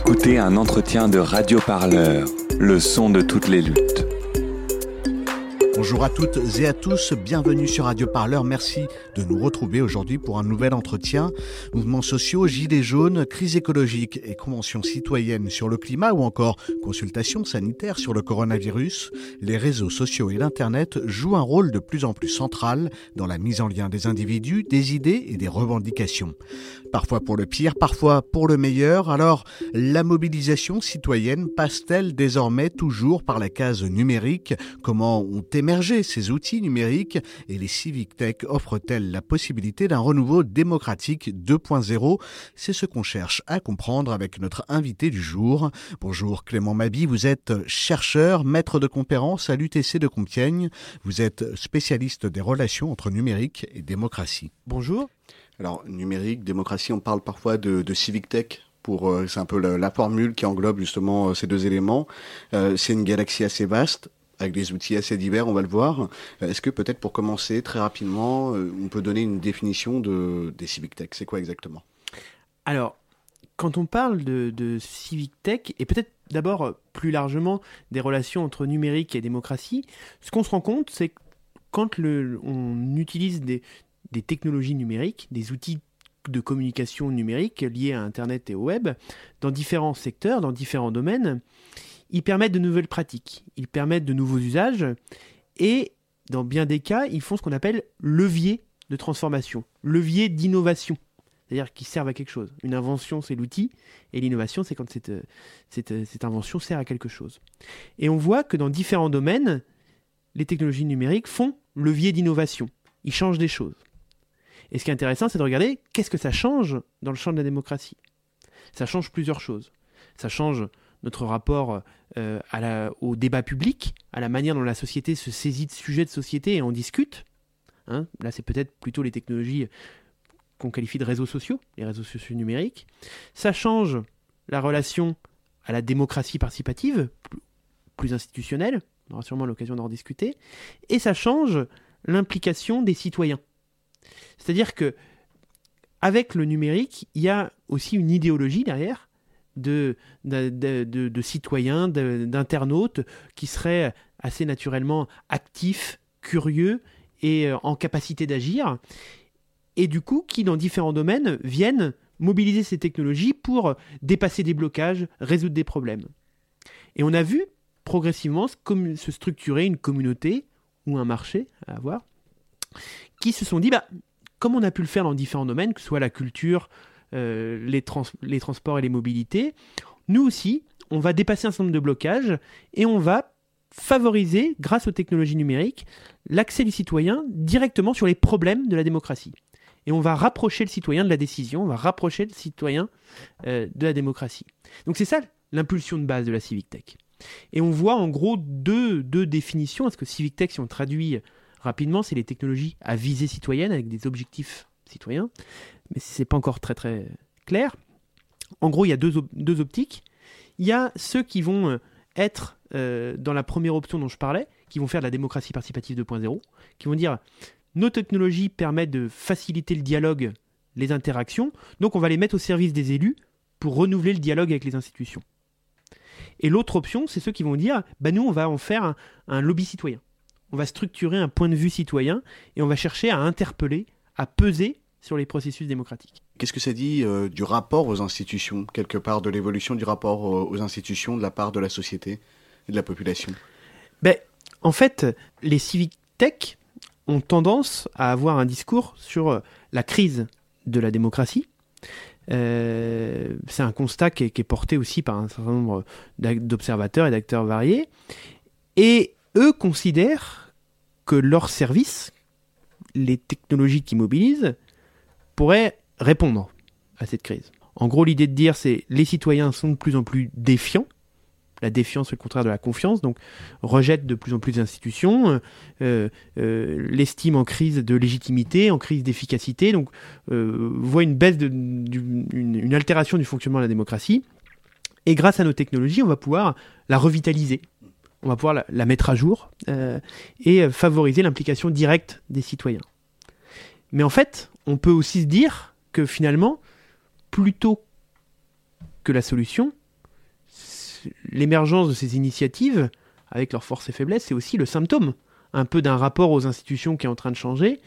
Écoutez un entretien de Radio Parleur, le son de toutes les luttes. Bonjour à toutes et à tous, bienvenue sur Radio Parleur. Merci de nous retrouver aujourd'hui pour un nouvel entretien. Mouvements sociaux, gilets jaunes, crise écologique et conventions citoyennes sur le climat ou encore consultations sanitaires sur le coronavirus. Les réseaux sociaux et l'Internet jouent un rôle de plus en plus central dans la mise en lien des individus, des idées et des revendications. Parfois pour le pire, parfois pour le meilleur. Alors, la mobilisation citoyenne passe-t-elle désormais toujours par la case numérique? Comment ont émergé ces outils numériques? Et les Civic Tech offrent-elles la possibilité d'un renouveau démocratique 2.0 C'est ce qu'on cherche à comprendre avec notre invité du jour. Bonjour Clément Mabi, vous êtes chercheur, maître de conférence à l'UTC de Compiègne. Vous êtes spécialiste des relations entre numérique et démocratie. Bonjour. Alors, numérique, démocratie, on parle parfois de, civic tech. Pour, euh, c'est un peu la, formule qui englobe justement euh, ces deux éléments. Euh, c'est une galaxie assez vaste, avec des outils assez divers, on va le voir. Est-ce que peut-être pour commencer très rapidement, on peut donner une définition de, des civic tech? C'est quoi exactement? Alors, quand on parle de, civic tech, et peut-être d'abord plus largement des relations entre numérique et démocratie, ce qu'on se rend compte, c'est que quand on utilise des, des technologies numériques, des outils de communication numérique liés à Internet et au web, dans différents secteurs, dans différents domaines, ils permettent de nouvelles pratiques, ils permettent de nouveaux usages, et dans bien des cas, ils font ce qu'on appelle levier de transformation, levier d'innovation, c'est-à-dire qu'ils servent à quelque chose. Une invention, c'est l'outil, et l'innovation, c'est quand cette, cette, invention sert à quelque chose. Et on voit que dans différents domaines, les technologies numériques font levier d'innovation, ils changent des choses. Et ce qui est intéressant, c'est de regarder qu'est-ce que ça change dans le champ de la démocratie. Ça change plusieurs choses. Ça change notre rapport euh, au débat public, à la manière dont la société se saisit de sujets de société et en discute. Hein Là, c'est peut-être plutôt les technologies qu'on qualifie de réseaux sociaux, les réseaux sociaux numériques. Ça change la relation à la démocratie participative, plus institutionnelle. On aura sûrement l'occasion d'en discuter. Et ça change l'implication des citoyens. C'est-à-dire que avec le numérique, il y a aussi une idéologie derrière de, de, citoyens, d'internautes qui seraient assez naturellement actifs, curieux et en capacité d'agir, et du coup qui, dans différents domaines, viennent mobiliser ces technologies pour dépasser des blocages, résoudre des problèmes. Et on a vu progressivement se structurer une communauté ou un marché à avoir qui se sont dit bah, comme on a pu le faire dans différents domaines, que ce soit la culture, euh, les, trans les transports et les mobilités, nous aussi, on va dépasser un certain nombre de blocages et on va favoriser, grâce aux technologies numériques, l'accès du citoyen directement sur les problèmes de la démocratie. Et on va rapprocher le citoyen de la décision, on va rapprocher le citoyen euh, de la démocratie. Donc c'est ça l'impulsion de base de la Civic Tech. Et on voit en gros deux, deux définitions, parce que Civic Tech, si on traduit rapidement, c'est les technologies à visée citoyenne avec des objectifs citoyens, mais c'est pas encore très très clair. En gros, il y a deux, op deux optiques. Il y a ceux qui vont être euh, dans la première option dont je parlais, qui vont faire de la démocratie participative 2.0, qui vont dire nos technologies permettent de faciliter le dialogue, les interactions, donc on va les mettre au service des élus pour renouveler le dialogue avec les institutions. Et l'autre option, c'est ceux qui vont dire bah nous, on va en faire un lobby citoyen on va structurer un point de vue citoyen et on va chercher à interpeller, à peser sur les processus démocratiques. Qu'est-ce que ça dit euh, du rapport aux institutions, quelque part, de l'évolution du rapport aux institutions de la part de la société et de la population? Ben, En fait, les civic tech ont tendance à avoir un discours sur la crise de la démocratie. Euh, c'est un constat qui est, qui est, porté aussi par un certain nombre d'observateurs et d'acteurs variés. Et eux considèrent que leur service, les technologies qu'ils mobilisent, pourraient répondre à cette crise. En gros, l'idée de dire, c'est les citoyens sont de plus en plus défiants. La défiance, c'est le contraire de la confiance, donc rejettent de plus en plus d'institutions, euh, euh, l'estime en crise de légitimité, en crise d'efficacité, donc euh, voient une baisse, de, une altération du fonctionnement de la démocratie. Et grâce à nos technologies, on va pouvoir la revitaliser, on va pouvoir la, mettre à jour euh, et favoriser l'implication directe des citoyens. Mais en fait, on peut aussi se dire que finalement, plutôt que la solution, l'émergence de ces initiatives, avec leurs forces et faiblesses, c'est aussi le symptôme un peu d'un rapport aux institutions qui est en train de changer,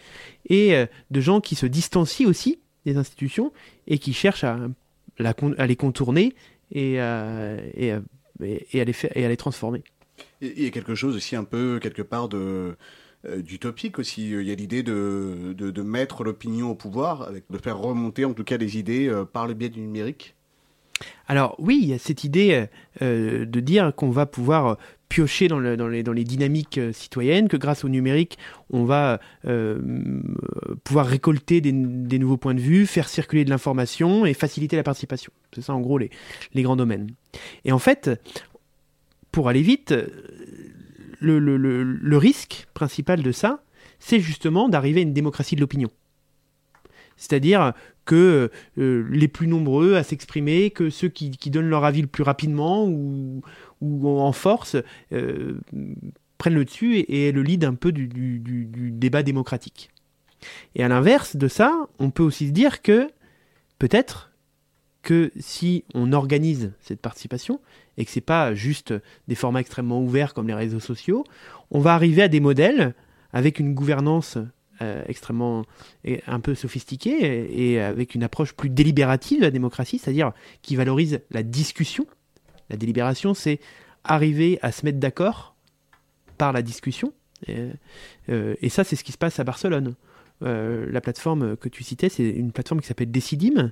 et euh, de gens qui se distancient aussi des institutions et qui cherchent à, les contourner et à les transformer. Il y a quelque chose aussi un peu, quelque part, de euh, d'utopique aussi. Il y a l'idée de, de, mettre l'opinion au pouvoir, de faire remonter en tout cas les idées euh, par le biais du numérique. Alors oui, il y a cette idée euh, de dire qu'on va pouvoir piocher dans, dans, les, dans, les, dynamiques citoyennes, que grâce au numérique, on va pouvoir récolter des, des, nouveaux points de vue, faire circuler de l'information et faciliter la participation. C'est ça en gros les, les grands domaines. Et en fait, pour aller vite, le, le, risque principal de ça, c'est justement d'arriver à une démocratie de l'opinion. C'est-à-dire que euh, les plus nombreux à s'exprimer, que ceux qui, donnent leur avis le plus rapidement ou, en force euh, prennent le dessus et, le lead un peu du, débat démocratique. Et à l'inverse de ça, on peut aussi se dire que peut-être que si on organise cette participation, et que c'est pas juste des formats extrêmement ouverts comme les réseaux sociaux, on va arriver à des modèles avec une gouvernance euh, extrêmement un peu sophistiquée et, avec une approche plus délibérative de la démocratie, c'est-à-dire qui valorise la discussion. La délibération, c'est arriver à se mettre d'accord par la discussion. Et, euh, ça, c'est ce qui se passe à Barcelone. Euh, la plateforme que tu citais, c'est une plateforme qui s'appelle Decidim,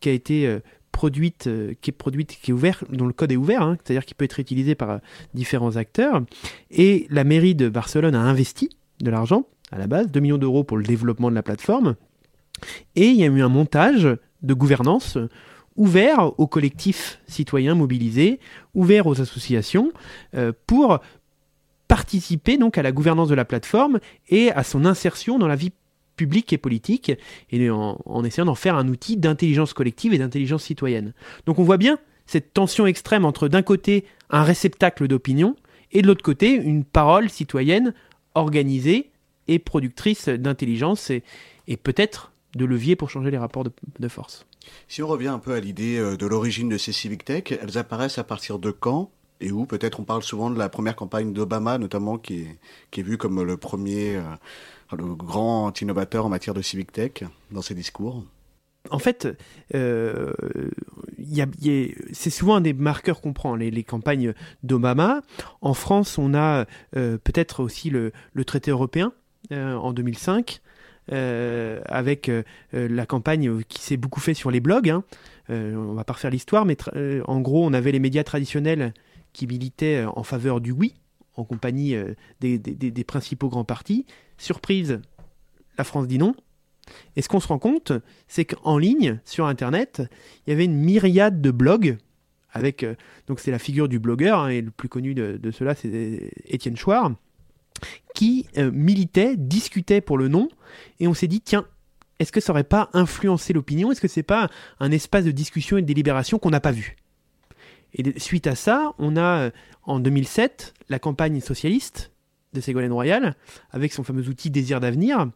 qui a été produite, euh, qui est produite, qui est ouverte, dont le code est ouvert, hein, c'est-à-dire qui peut être utilisé par euh, différents acteurs. Et la mairie de Barcelone a investi de l'argent à la base, 2 millions d'euros pour le développement de la plateforme. Et il y a eu un montage de gouvernance ouvert aux collectifs citoyens mobilisés, ouvert aux associations, euh, pour participer donc à la gouvernance de la plateforme et à son insertion dans la vie public et politique, et en, essayant d'en faire un outil d'intelligence collective et d'intelligence citoyenne. Donc on voit bien cette tension extrême entre d'un côté un réceptacle d'opinion, et de l'autre côté une parole citoyenne organisée et productrice d'intelligence, et, peut-être de levier pour changer les rapports de, force. Si on revient un peu à l'idée euh, de l'origine de ces civic tech, elles apparaissent à partir de quand et où? Peut-être on parle souvent de la première campagne d'Obama, notamment, qui est, qui est vue comme le premier euh, le grand innovateur en matière de civic tech dans ses discours en fait, euh, c'est souvent un des marqueurs qu'on prend, les, campagnes d'Obama. En France, on a euh, peut-être aussi le, traité européen euh, en 2005, avec la campagne qui s'est beaucoup fait sur les blogs. Hein. on va pas refaire l'histoire, mais en gros, on avait les médias traditionnels qui militaient en faveur du oui, en compagnie des principaux grands partis, Surprise, la France dit non. Et ce qu'on se rend compte, c'est qu'en ligne, sur Internet, il y avait une myriade de blogs. Avec, euh, donc c'est la figure du blogueur, hein, et le plus connu de, cela, c'est Étienne Chouard, qui euh, militait, discutait pour le non, et on s'est dit, tiens, est-ce que ça n'aurait pas influencé l'opinion? Est-ce que c'est pas un espace de discussion et de délibération qu'on n'a pas vu? Et suite à ça, on a, euh, en 2007, la campagne socialiste, de Ségolène Royal, avec son fameux outil Désir d'avenir,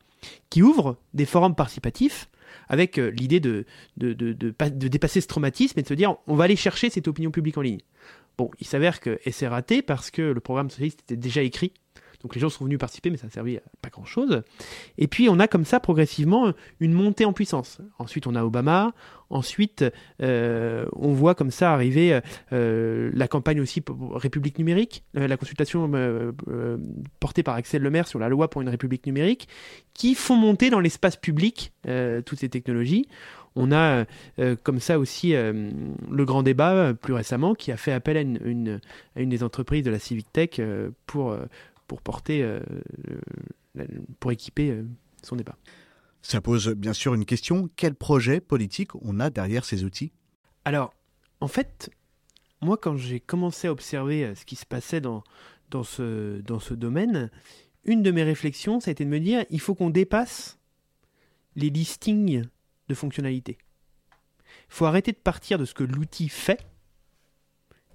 qui ouvre des forums participatifs avec euh, l'idée de de, de, de, dépasser ce traumatisme et de se dire on va aller chercher cette opinion publique en ligne. Bon, il s'avère que c'est raté parce que le programme socialiste était déjà écrit donc les gens sont venus participer, mais ça n'a servi à pas grand-chose. Et puis on a comme ça progressivement une montée en puissance. Ensuite on a Obama, ensuite euh, on voit comme ça arriver euh, la campagne aussi pour République numérique, euh, la consultation portée par Axel Lemaire sur la loi pour une République numérique, qui font monter dans l'espace public toutes ces technologies. On a comme ça aussi le grand débat plus récemment qui a fait appel à une des entreprises de la Civic Tech pour pour porter, euh, pour équiper euh, son débat. Ça pose bien sûr une question. Quel projet politique on a derrière ces outils? Alors, en fait, moi, quand j'ai commencé à observer euh, ce qui se passait dans, dans, ce, dans ce domaine, une de mes réflexions, ça a été de me dire, il faut qu'on dépasse les listings de fonctionnalités. Il faut arrêter de partir de ce que l'outil fait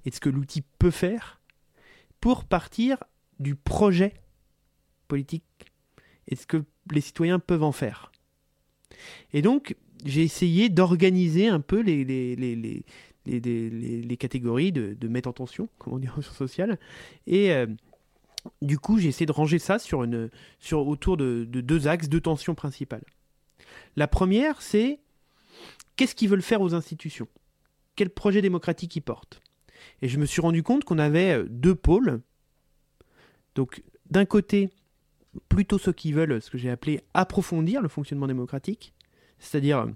et de ce que l'outil peut faire pour partir du projet politique et ce que les citoyens peuvent en faire. Et donc, j'ai essayé d'organiser un peu les, catégories de, mettre en tension, comme on dit en sociales. Et euh, du coup, j'ai essayé de ranger ça autour de, deux axes, deux tensions principales. La première, c'est qu'est-ce qu'ils veulent faire aux institutions? Quel projet démocratique ils portent? Et je me suis rendu compte qu'on avait euh, deux pôles. Donc, d'un côté, plutôt ceux qui veulent ce que j'ai appelé approfondir le fonctionnement démocratique, c'est-à-dire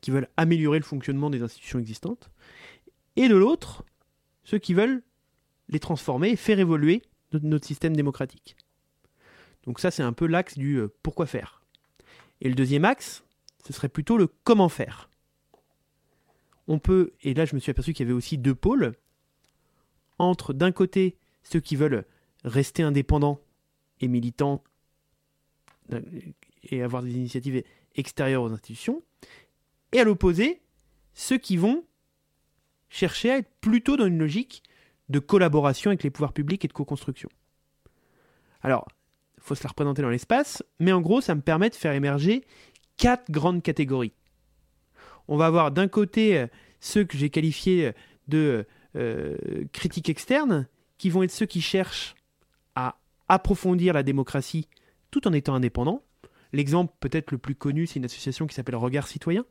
qui veulent améliorer le fonctionnement des institutions existantes, et de l'autre, ceux qui veulent les transformer et faire évoluer notre, système démocratique. Donc ça, c'est un peu l'axe du euh, pourquoi faire. Et le deuxième axe, ce serait plutôt le comment faire. On peut, et là je me suis aperçu qu'il y avait aussi deux pôles, entre d'un côté ceux qui veulent rester indépendants et militants euh, et avoir des initiatives extérieures aux institutions, et à l'opposé, ceux qui vont chercher à être plutôt dans une logique de collaboration avec les pouvoirs publics et de co-construction. Alors, il faut se la représenter dans l'espace, mais en gros, ça me permet de faire émerger quatre grandes catégories. On va avoir d'un côté euh, ceux que j'ai qualifiés de euh, critiques externes, qui vont être ceux qui cherchent approfondir la démocratie tout en étant indépendants. L'exemple peut-être le plus connu, c'est une association qui s'appelle Regard Citoyen,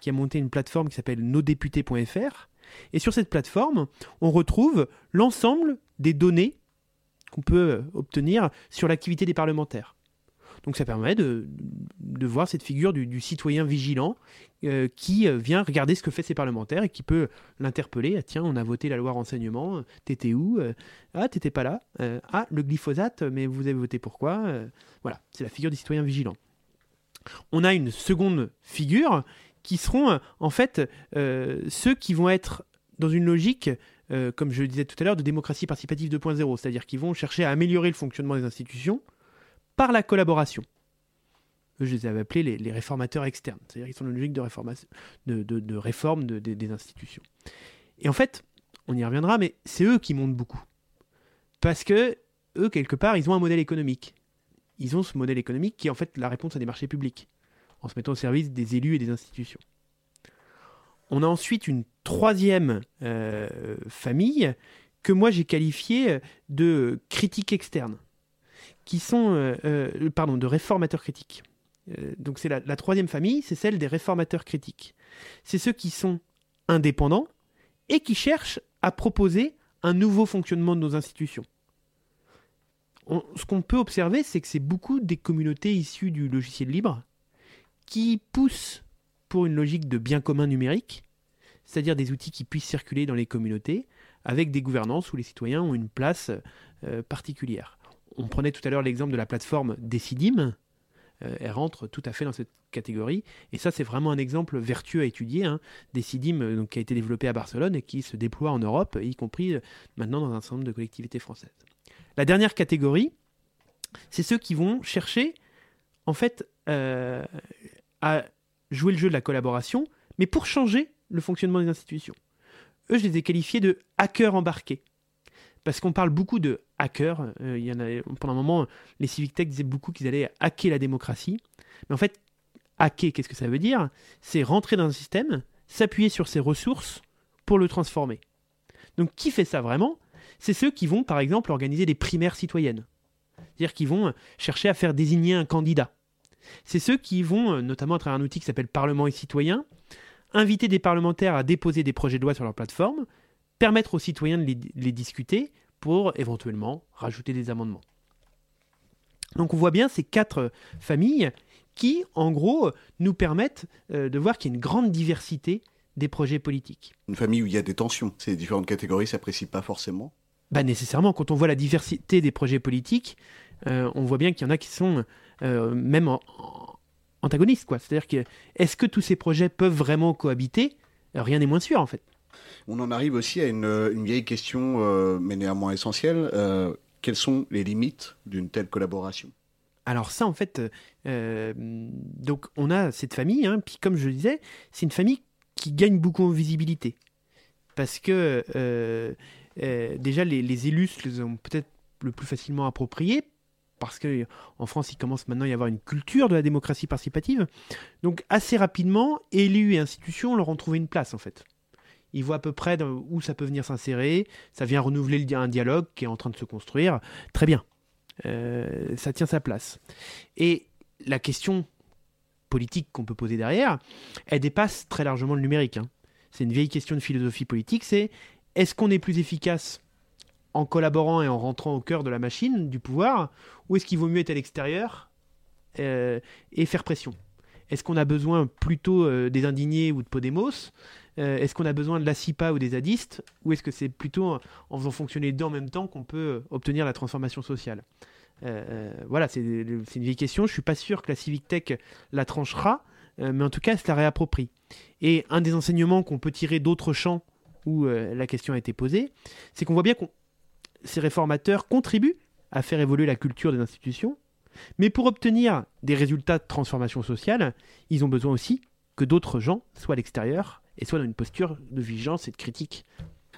qui a monté une plateforme qui s'appelle nosdéputés.fr. Et sur cette plateforme, on retrouve l'ensemble des données qu'on peut obtenir sur l'activité des parlementaires. Donc ça permet de, voir cette figure du, citoyen vigilant euh, qui euh, vient regarder ce que fait ses parlementaires et qui peut l'interpeller. Ah, tiens, on a voté la loi renseignement, t'étais où Ah, t'étais pas là. ah, le glyphosate, mais vous avez voté pourquoi Voilà, c'est la figure du citoyen vigilant. On a une seconde figure qui seront euh, en fait euh, ceux qui vont être dans une logique, euh, comme je le disais tout à l'heure, de démocratie participative 2.0, c'est-à-dire qu'ils vont chercher à améliorer le fonctionnement des institutions par la collaboration. Eux, je les avais appelés les, réformateurs externes, c'est-à-dire qu'ils sont dans une logique de, réforme des institutions. Et en fait, on y reviendra, mais c'est eux qui montent beaucoup. Parce que eux, quelque part, ils ont un modèle économique. Ils ont ce modèle économique qui est en fait la réponse à des marchés publics en se mettant au service des élus et des institutions. On a ensuite une troisième euh, famille que moi j'ai qualifiée de critiques externes, qui sont, euh, euh, pardon, de réformateurs critiques. donc c'est la, troisième famille, c'est celle des réformateurs critiques. C'est ceux qui sont indépendants et qui cherchent à proposer un nouveau fonctionnement de nos institutions. ce qu'on peut observer, c'est que c'est beaucoup des communautés issues du logiciel libre, qui pousse pour une logique de bien commun numérique, c'est-à-dire des outils qui puissent circuler dans les communautés, avec des gouvernances où les citoyens ont une place euh, particulière. On prenait tout à l'heure l'exemple de la plateforme Decidim, euh, elle rentre tout à fait dans cette catégorie. Et ça, c'est vraiment un exemple vertueux à étudier. Hein. Decidim, euh, qui a été développé à Barcelone et qui se déploie en Europe, y compris maintenant dans un certain nombre de collectivités françaises. La dernière catégorie, c'est ceux qui vont chercher, en fait, à jouer le jeu de la collaboration, mais pour changer le fonctionnement des institutions. Eux, je les ai qualifiés de hackers embarqués. Parce qu'on parle beaucoup de hackers. Euh, pendant un moment, les civic tech disaient beaucoup qu'ils allaient hacker la démocratie. Mais en fait, hacker, qu'est-ce que ça veut dire? C'est rentrer dans un système, s'appuyer sur ses ressources pour le transformer. Donc, qui fait ça vraiment? C'est ceux qui vont, par exemple, organiser des primaires citoyennes. C'est-à-dire qu'ils vont chercher à faire désigner un candidat c'est ceux qui vont, euh, notamment à travers un outil qui s'appelle Parlement et citoyens, inviter des parlementaires à déposer des projets de loi sur leur plateforme, permettre aux citoyens de les, discuter pour éventuellement rajouter des amendements. Donc on voit bien ces quatre familles qui, en gros, nous permettent euh, de voir qu'il y a une grande diversité des projets politiques. Une famille où il y a des tensions, ces différentes catégories s'apprécient pas forcément bah Nécessairement, quand on voit la diversité des projets politiques, euh, on voit bien qu'il y en a qui sont euh, même antagonistes. Quoi. C'est-à-dire que est-ce que tous ces projets peuvent vraiment cohabiter? Rien n'est moins sûr en fait. On en arrive aussi à une, vieille question, euh, mais néanmoins essentielle. quelles sont les limites d'une telle collaboration? Alors ça, en fait, donc on a cette famille, hein, puis comme je le disais, c'est une famille qui gagne beaucoup en visibilité. Parce que déjà, les, les élus les ont peut-être le plus facilement appropriés, parce qu'en France, il commence maintenant à y avoir une culture de la démocratie participative. Donc assez rapidement, élus et institutions leur ont trouvé une place en fait. Il voit à peu près où ça peut venir s'insérer, ça vient renouveler un dialogue qui est en train de se construire. Très bien, euh, ça tient sa place. Et la question politique qu'on peut poser derrière, elle dépasse très largement le numérique. Hein. C'est une vieille question de philosophie politique, c'est est-ce qu'on est plus efficace en collaborant et en rentrant au cœur de la machine, du pouvoir, ou est-ce qu'il vaut mieux être à l'extérieur euh, et faire pression? Est-ce qu'on a besoin plutôt euh, des indignés ou de Podemos? Euh, Est-ce qu'on a besoin de la CIPA ou des zadistes Ou est-ce que c'est plutôt en faisant fonctionner les deux en même temps qu'on peut obtenir la transformation sociale? Voilà, c'est une vieille question. Je suis pas sûr que la Civic Tech la tranchera, mais en tout cas, elle se la réapproprie. Et un des enseignements qu'on peut tirer d'autres champs où la question a été posée, c'est qu'on voit bien qu'on ces réformateurs contribuent à faire évoluer la culture des institutions, mais pour obtenir des résultats de transformation sociale, ils ont besoin aussi que d'autres gens soient à l'extérieur et soient dans une posture de vigilance et de critique.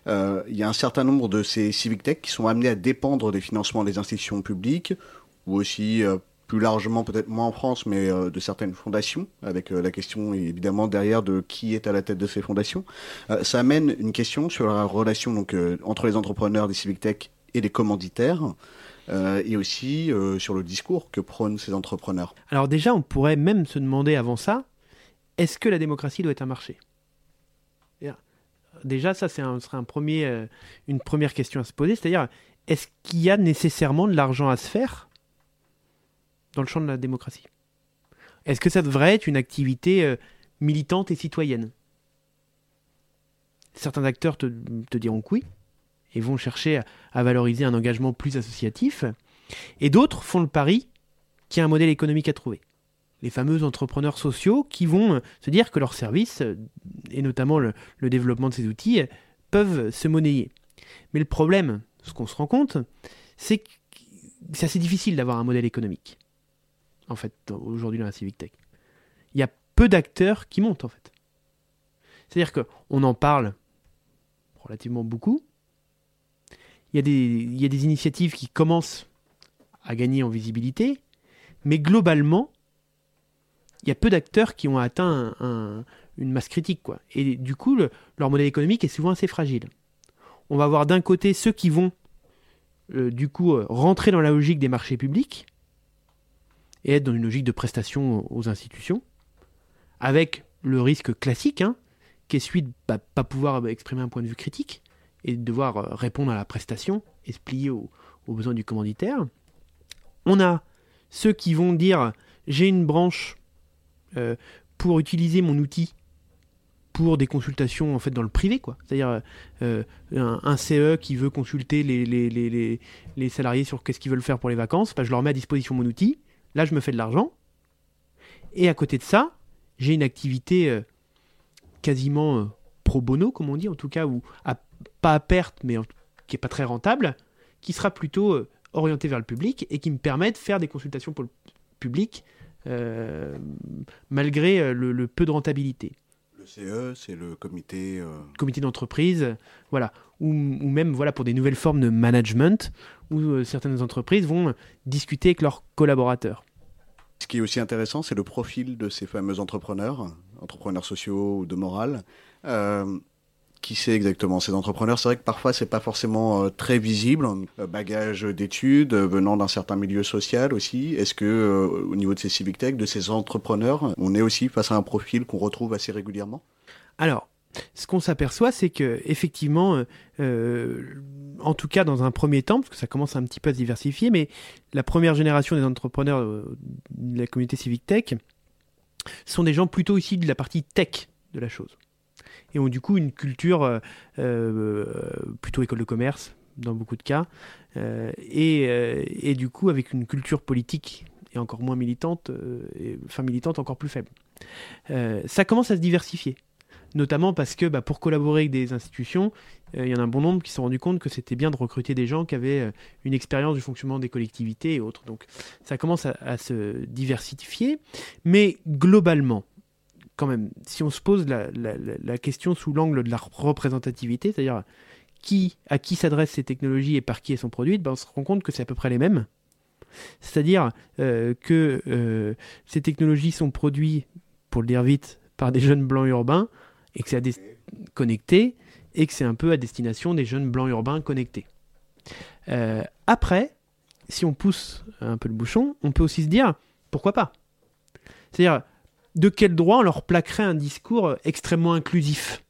Euh, il y a un certain nombre de ces civic tech qui sont amenés à dépendre des financements des institutions publiques, ou aussi euh, plus largement, peut-être moins en France, mais euh, de certaines fondations, avec la question évidemment derrière de qui est à la tête de ces fondations. ça amène une question sur la relation donc, entre les entrepreneurs des civic tech et les commanditaires, euh, et aussi euh, sur le discours que prônent ces entrepreneurs. Alors déjà, on pourrait même se demander avant ça, est-ce que la démocratie doit être un marché? Déjà, ça, c'est serait euh, une première question à se poser, c'est-à-dire, est-ce qu'il y a nécessairement de l'argent à se faire dans le champ de la démocratie? Est-ce que ça devrait être une activité militante et citoyenne? Certains acteurs te, te diront que oui, et vont chercher à, valoriser un engagement plus associatif. Et d'autres font le pari qu'il y a un modèle économique à trouver. Les fameux entrepreneurs sociaux qui vont se dire que leurs services, et notamment le, développement de ces outils, peuvent se monnayer. Mais le problème, ce qu'on se rend compte, c'est que c'est assez difficile d'avoir un modèle économique. En fait, aujourd'hui dans la Civic Tech. Il y a peu d'acteurs qui montent, en fait. C'est-à-dire qu'on en parle relativement beaucoup, il y a des initiatives qui commencent à gagner en visibilité, mais globalement, il y a peu d'acteurs qui ont atteint une masse critique. Quoi. Et du coup, leur modèle économique est souvent assez fragile. On va avoir d'un côté ceux qui vont, euh, du coup, euh, rentrer dans la logique des marchés publics et être dans une logique de prestation aux institutions, avec le risque classique, hein, qui est celui de ne pas pouvoir exprimer un point de vue critique et de devoir euh, répondre à la prestation et se plier aux, besoins du commanditaire. On a ceux qui vont dire j'ai une branche euh, pour utiliser mon outil pour des consultations en fait dans le privé quoi. C'est-à-dire euh, un, CE qui veut consulter les, les, les, salariés sur qu'est-ce qu'ils veulent faire pour les vacances bah, je leur mets à disposition mon outil. Là je me fais de l'argent. Et à côté de ça j'ai une activité quasiment pro bono comme on dit en tout cas ou à pas à perte, mais qui n'est pas très rentable, qui sera plutôt euh, orienté vers le public et qui me permet de faire des consultations pour le public euh, malgré euh, le, peu de rentabilité. Le CE, c'est le comité. Comité d'entreprise, voilà. Ou, ou, même voilà, pour des nouvelles formes de management où certaines entreprises vont discuter avec leurs collaborateurs. Ce qui est aussi intéressant, c'est le profil de ces fameux entrepreneurs, entrepreneurs sociaux ou de morale qui c'est exactement ces entrepreneurs C'est vrai que parfois c'est pas forcément euh, très visible. Euh, bagage d'études euh, venant d'un certain milieu social aussi. Est-ce que au niveau de ces civic tech, de ces entrepreneurs, on est aussi face à un profil qu'on retrouve assez régulièrement? Alors, ce qu'on s'aperçoit, c'est que effectivement, en tout cas dans un premier temps, parce que ça commence un petit peu à se diversifier, mais la première génération des entrepreneurs de la communauté civic tech sont des gens plutôt issus de la partie tech de la chose et ont du coup une culture euh, euh, plutôt école de commerce dans beaucoup de cas, euh, et, et, du coup avec une culture politique et encore moins militante, enfin militante encore plus faible. ça commence à se diversifier notamment parce que bah, pour collaborer avec des institutions, il y en a un bon nombre qui se sont rendus compte que c'était bien de recruter des gens qui avaient une expérience du fonctionnement des collectivités et autres. Donc ça commence à se diversifier, mais globalement, quand même, si on se pose la, question sous l'angle de la représentativité, c'est-à-dire qui, à qui s'adressent ces technologies et par qui elles sont produites, ben on se rend compte que c'est à peu près les mêmes. C'est-à-dire euh, que euh, ces technologies sont produites, pour le dire vite, par des jeunes blancs urbains et que c'est connectés, et que c'est un peu à destination des jeunes blancs urbains connectés. Euh, après, si on pousse un peu le bouchon, on peut aussi se dire pourquoi pas? C'est-à-dire, de quel droit on leur plaquerait un discours extrêmement inclusif?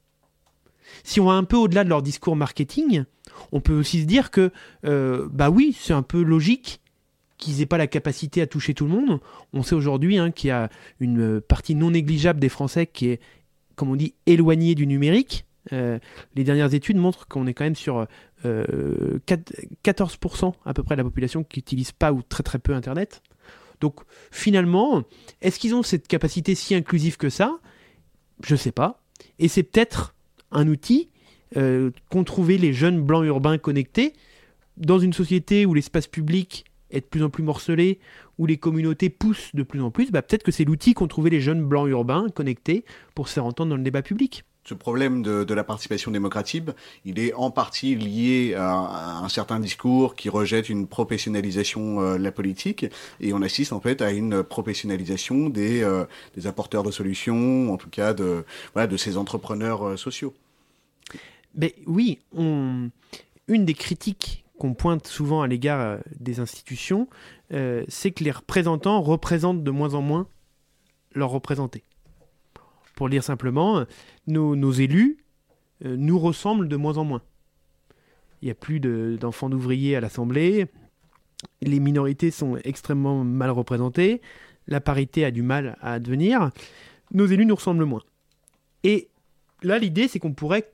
Si on va un peu au-delà de leur discours marketing, on peut aussi se dire que, euh, bah oui, c'est un peu logique qu'ils n'aient pas la capacité à toucher tout le monde. On sait aujourd'hui hein, qu'il y a une partie non négligeable des Français qui est, comme on dit, éloignée du numérique. Euh, les dernières études montrent qu'on est quand même sur 14% euh, à peu près de la population qui n'utilise pas ou très très peu Internet. Donc finalement, est-ce qu'ils ont cette capacité si inclusive que ça? Je ne sais pas. Et c'est peut-être un outil euh, qu'ont trouvé les jeunes blancs urbains connectés dans une société où l'espace public est de plus en plus morcelé, où les communautés poussent de plus en plus, bah, peut-être que c'est l'outil qu'ont trouvé les jeunes blancs urbains connectés pour se faire entendre dans le débat public ce problème de, la participation démocratique, il est en partie lié à, un certain discours qui rejette une professionnalisation euh, de la politique, et on assiste en fait à une professionnalisation des, euh, apporteurs de solutions, en tout cas de, ces entrepreneurs euh, sociaux. Oui, une des critiques qu'on pointe souvent à l'égard des institutions, c'est que les représentants représentent de moins en moins leurs représentés. Pour dire simplement, nos, élus euh, nous ressemblent de moins en moins. Il n'y a plus d'enfants d'ouvriers à l'Assemblée, les minorités sont extrêmement mal représentées, la parité a du mal à advenir, nos élus nous ressemblent moins. Et là, l'idée, c'est qu'on pourrait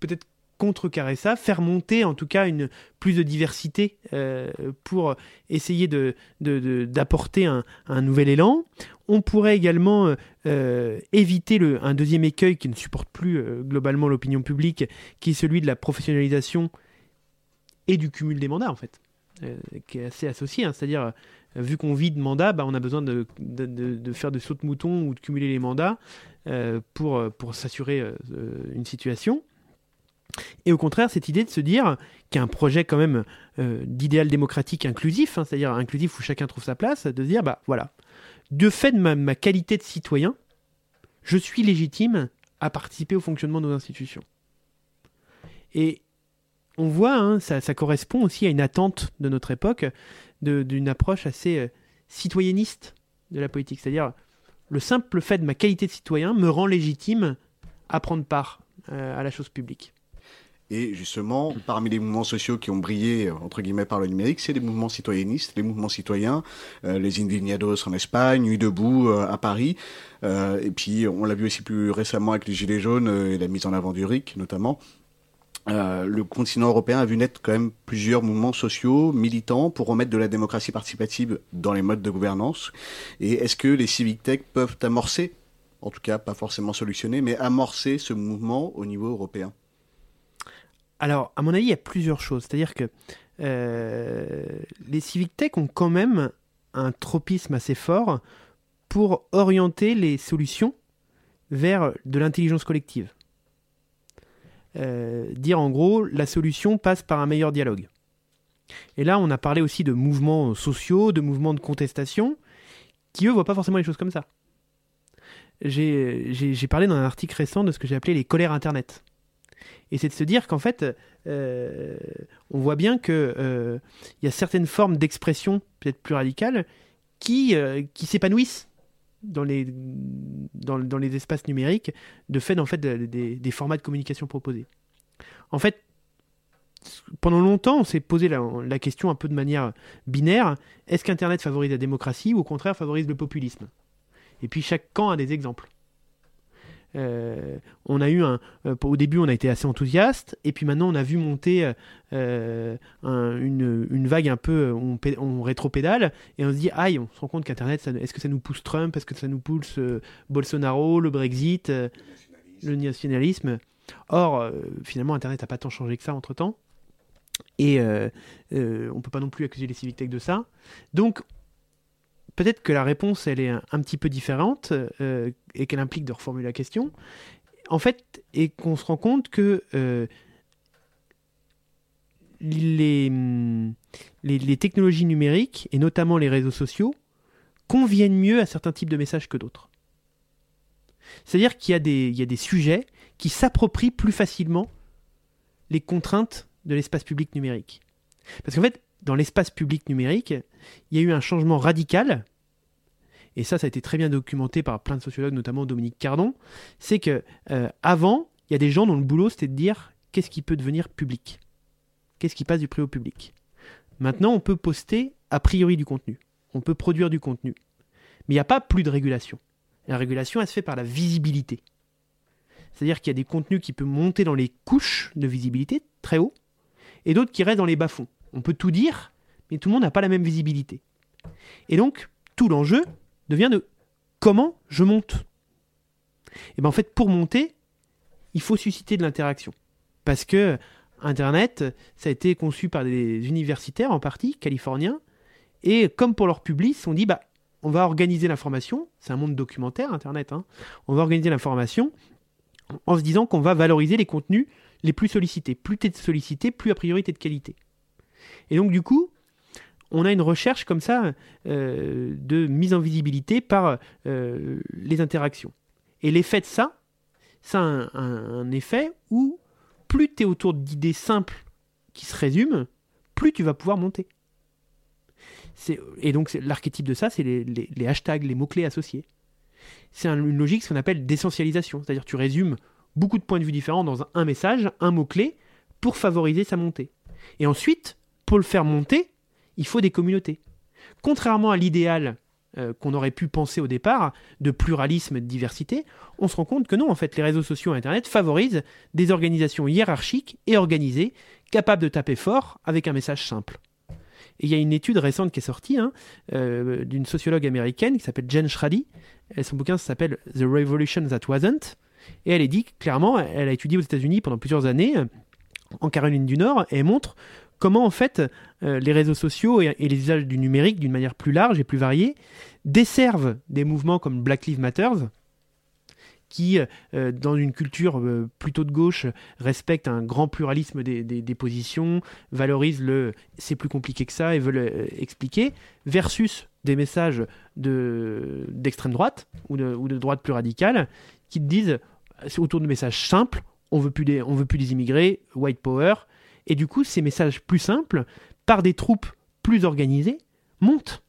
peut-être contrecarrer ça, faire monter en tout cas une plus de diversité euh, pour essayer d'apporter de, un, nouvel élan. On pourrait également euh, éviter le, un deuxième écueil qui ne supporte plus euh, globalement l'opinion publique, qui est celui de la professionnalisation et du cumul des mandats en fait, qui est assez associé. Hein. C'est-à-dire, vu qu'on vit de mandats, bah, on a besoin de, de, faire de sauts de mouton ou de cumuler les mandats pour, pour s'assurer une situation. Et au contraire, cette idée de se dire qu'il y a un projet quand même euh, d'idéal démocratique inclusif, hein, c'est-à-dire inclusif où chacun trouve sa place, de se dire, bah voilà, de fait de ma, qualité de citoyen, je suis légitime à participer au fonctionnement de nos institutions. Et on voit, hein, ça, correspond aussi à une attente de notre époque, d'une approche assez euh, citoyenniste de la politique. C'est-à-dire, le simple fait de ma qualité de citoyen me rend légitime à prendre part euh, à la chose publique. Et justement, parmi les mouvements sociaux qui ont brillé, entre guillemets, par le numérique, c'est les mouvements citoyennistes, les mouvements citoyens, euh, les Indignados en Espagne, Nuit debout euh, à Paris. Euh, et puis, on l'a vu aussi plus récemment avec les Gilets jaunes et la mise en avant du RIC, notamment. le continent européen a vu naître quand même plusieurs mouvements sociaux militants pour remettre de la démocratie participative dans les modes de gouvernance. Et est-ce que les civic tech peuvent amorcer, en tout cas pas forcément solutionner, mais amorcer ce mouvement au niveau européen? Alors, à mon avis, il y a plusieurs choses. C'est-à-dire que euh, les civic tech ont quand même un tropisme assez fort pour orienter les solutions vers de l'intelligence collective. Euh, dire en gros, la solution passe par un meilleur dialogue. Et là, on a parlé aussi de mouvements sociaux, de mouvements de contestation, qui eux voient pas forcément les choses comme ça. J'ai parlé dans un article récent de ce que j'ai appelé les colères Internet. Et c'est de se dire qu'en fait, euh, on voit bien qu'il euh, y a certaines formes d'expression peut-être plus radicales qui, euh, qui s'épanouissent dans les, dans, les espaces numériques de fait, en fait des formats de communication proposés. En fait, pendant longtemps, on s'est posé la, question un peu de manière binaire est-ce qu'Internet favorise la démocratie ou au contraire favorise le populisme? Et puis chaque camp a des exemples. Euh, on a eu un, euh, au début, on a été assez enthousiaste, et puis maintenant, on a vu monter euh, une, vague un peu, on, on rétro-pédale, et on se dit, aïe, on se rend compte qu'Internet, est-ce que ça nous pousse Trump, est-ce que ça nous pousse Bolsonaro, le Brexit, le nationalisme? Or, finalement, Internet n'a pas tant changé que ça entre temps. Et on ne peut pas non plus accuser les civic tech de ça. Donc, peut-être que la réponse, elle est un, petit peu différente euh, et qu'elle implique de reformuler la question. En fait, et qu'on se rend compte que euh, les, les, technologies numériques, et notamment les réseaux sociaux, conviennent mieux à certains types de messages que d'autres. C'est-à-dire qu'il y, a des, y a des sujets qui s'approprient plus facilement les contraintes de l'espace public numérique. Parce qu'en fait, dans l'espace public numérique, il y a eu un changement radical, et ça, ça a été très bien documenté par plein de sociologues, notamment Dominique Cardon, c'est que euh, avant, il y a des gens dont le boulot c'était de dire qu'est-ce qui peut devenir public, qu'est-ce qui passe du privé au public. Maintenant, on peut poster a priori du contenu, on peut produire du contenu, mais il n'y a pas plus de régulation. La régulation, elle se fait par la visibilité. C'est-à-dire qu'il y a des contenus qui peuvent monter dans les couches de visibilité très haut, et d'autres qui restent dans les bas-fonds. On peut tout dire, mais tout le monde n'a pas la même visibilité. Et donc, tout l'enjeu devient de comment je monte. Et bien en fait, pour monter, il faut susciter de l'interaction. Parce que Internet, ça a été conçu par des universitaires en partie, californiens, et comme pour leur public, on dit, bah, on va organiser l'information, c'est un monde documentaire, Internet, hein. on va organiser l'information en se disant qu'on va valoriser les contenus les plus sollicités. Plus tu es sollicité, plus a priori de qualité. Et donc du coup, on a une recherche comme ça euh, de mise en visibilité par euh, les interactions. Et l'effet de ça, ça a un, effet où plus tu es autour d'idées simples qui se résument, plus tu vas pouvoir monter. Et donc l'archétype de ça, c'est les, hashtags, les mots-clés associés. C'est une logique, ce qu'on appelle d'essentialisation. C'est-à-dire tu résumes beaucoup de points de vue différents dans un message, un mot-clé, pour favoriser sa montée. Et ensuite, pour le faire monter, il faut des communautés. Contrairement à l'idéal euh, qu'on aurait pu penser au départ, de pluralisme et de diversité, on se rend compte que non, en fait, les réseaux sociaux et Internet favorisent des organisations hiérarchiques et organisées, capables de taper fort avec un message simple. Et il y a une étude récente qui est sortie hein, euh, d'une sociologue américaine qui s'appelle Jen Schrady. Son bouquin s'appelle The Revolution That Wasn't. Et elle est dit clairement, elle a étudié aux États-Unis pendant plusieurs années, en Caroline du Nord, et montre comment en fait euh, les réseaux sociaux et, les usages du numérique d'une manière plus large et plus variée desservent des mouvements comme Black Lives Matter, qui, euh, dans une culture euh, plutôt de gauche, respectent un grand pluralisme des, positions, valorisent le c'est plus compliqué que ça et veulent expliquer, versus des messages d'extrême droite ou de, droite plus radicale qui te disent autour de messages simples, on veut veut plus des immigrés, white power, et du coup, ces messages plus simples, par des troupes plus organisées, montent.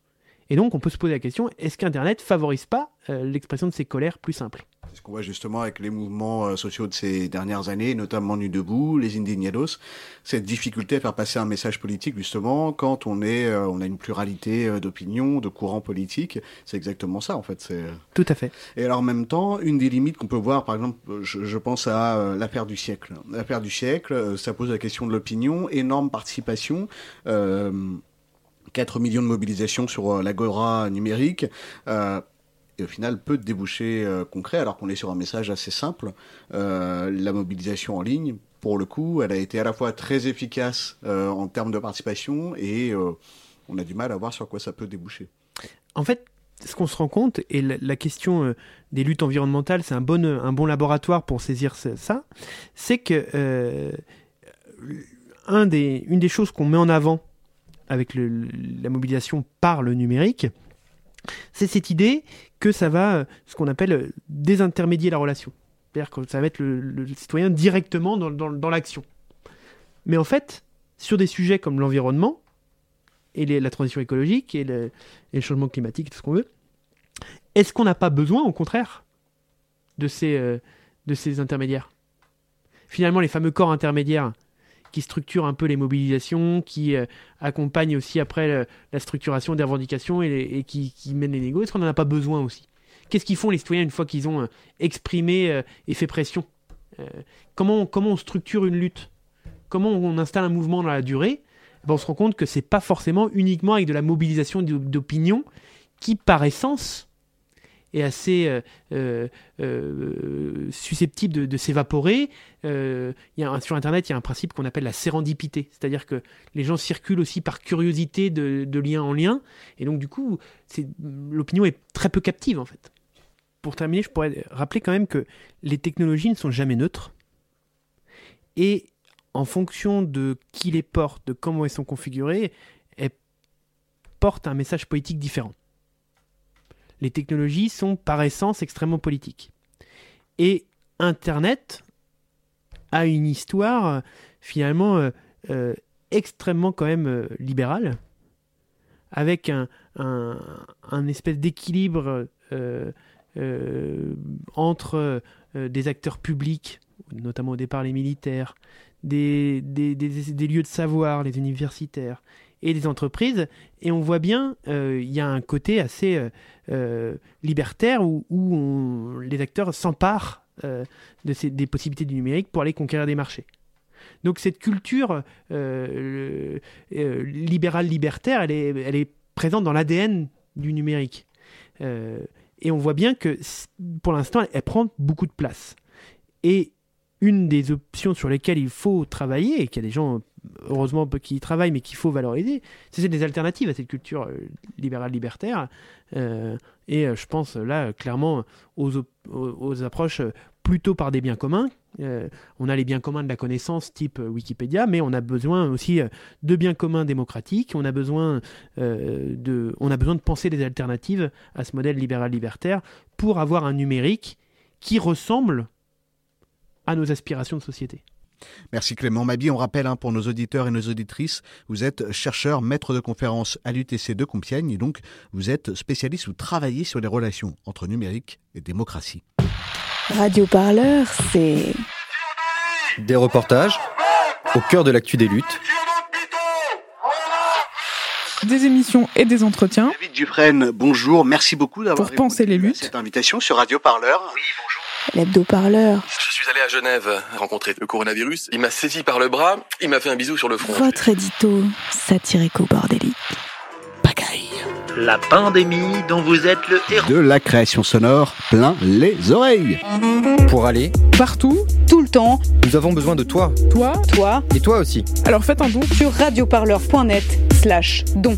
Et donc, on peut se poser la question, est-ce qu'Internet favorise pas euh, l'expression de ces colères plus simples? C'est ce qu'on voit justement avec les mouvements euh, sociaux de ces dernières années, notamment Nu Debout, les Indignados, cette difficulté à faire passer un message politique justement quand on est, euh, on a une pluralité euh, d'opinions, de courants politiques. C'est exactement ça en fait. C'est tout à fait. Et alors en même temps, une des limites qu'on peut voir, par exemple, je, pense à l'affaire du siècle. L'affaire du siècle, ça pose la question de l'opinion, énorme participation. 4 millions de mobilisations sur l'agora numérique et au final peu de débouchés euh, concrets alors qu'on est sur un message assez simple. Euh, la mobilisation en ligne, pour le coup, elle a été à la fois très efficace euh, en termes de participation et on a du mal à voir sur quoi ça peut déboucher. En fait, ce qu'on se rend compte, et la, question des luttes environnementales, c'est un bon, un bon laboratoire pour saisir ça, c'est que des, une des choses qu'on met en avant avec la mobilisation par le numérique, c'est cette idée que ça va, euh, ce qu'on appelle, euh, désintermédier la relation. C'est-à-dire que ça va mettre le, citoyen directement dans, l'action. Mais en fait, sur des sujets comme l'environnement, et la transition écologique, et le, changement climatique, tout ce qu'on veut, est-ce qu'on n'a pas besoin, au contraire, de ces, euh, de ces intermédiaires? Finalement, les fameux corps intermédiaires qui structure un peu les mobilisations, qui euh, accompagne aussi après la structuration des revendications et, qui, mène les négociations. Est-ce qu'on n'en a pas besoin aussi? Qu'est-ce qu'ils font les citoyens une fois qu'ils ont euh, exprimé euh, et fait pression? Comment, comment on structure une lutte? Comment on installe un mouvement dans la durée? Eh ben, On se rend compte que c'est pas forcément uniquement avec de la mobilisation d'opinion qui, par essence, est assez euh, euh, euh, susceptible de, s'évaporer. sur Internet, il y a un principe qu'on appelle la sérendipité, c'est-à-dire que les gens circulent aussi par curiosité de, de lien en lien, et donc du coup, l'opinion est très peu captive en fait. Pour terminer, je pourrais rappeler quand même que les technologies ne sont jamais neutres, et en fonction de qui les porte, de comment elles sont configurées, elles portent un message politique différent les technologies sont par essence extrêmement politiques. Et Internet a une histoire finalement extrêmement quand même libérale, avec un, espèce d'équilibre entre des acteurs publics, notamment au départ les militaires, des, des, lieux de savoir, les universitaires et des entreprises. Et on voit bien, euh, il y a un côté assez euh, euh, libertaire où, les acteurs s'emparent des possibilités du numérique pour aller conquérir des marchés. Donc cette culture libérale libertaire, elle est, présente dans l'ADN du numérique. et on voit bien que pour l'instant, elle prend beaucoup de place. Une des options sur lesquelles il faut travailler, et qu'il y a des gens, heureusement, qui travaillent, mais qu'il faut valoriser, c'est des alternatives à cette culture euh, libérale libertaire. Euh, et euh, je pense là clairement aux, approches plutôt par des biens communs. on a les biens communs de la connaissance type Wikipédia, mais on a besoin aussi de biens communs démocratiques. On a besoin, de, on a besoin de penser des alternatives à ce modèle libéral libertaire pour avoir un numérique qui ressemble à nos aspirations de société. Merci Clément Mabi. On rappelle hein, pour nos auditeurs et nos auditrices, vous êtes chercheur, maître de conférence à l'UTC de Compiègne et donc vous êtes spécialiste, ou travaillez sur les relations entre numérique et démocratie. Radio Parleur, c'est des reportages au cœur de l'actu des luttes. Des émissions et des entretiens. David Dufresne, bonjour. Merci beaucoup d'avoir pour penser les luttes. Cette invitation sur Radio Parleur. Oui, bonjour. L'hebdo-parleur. Je suis allé à Genève rencontrer le coronavirus. Il m'a saisi par le bras, il m'a fait un bisou sur le front. Votre édito satirico-bordélique. Pagaille. La pandémie dont vous êtes le héros. De la création sonore plein les oreilles. Pour aller partout, tout le temps, nous avons besoin de toi. Toi, toi et toi aussi. Alors faites un don sur radioparleur.net slash don.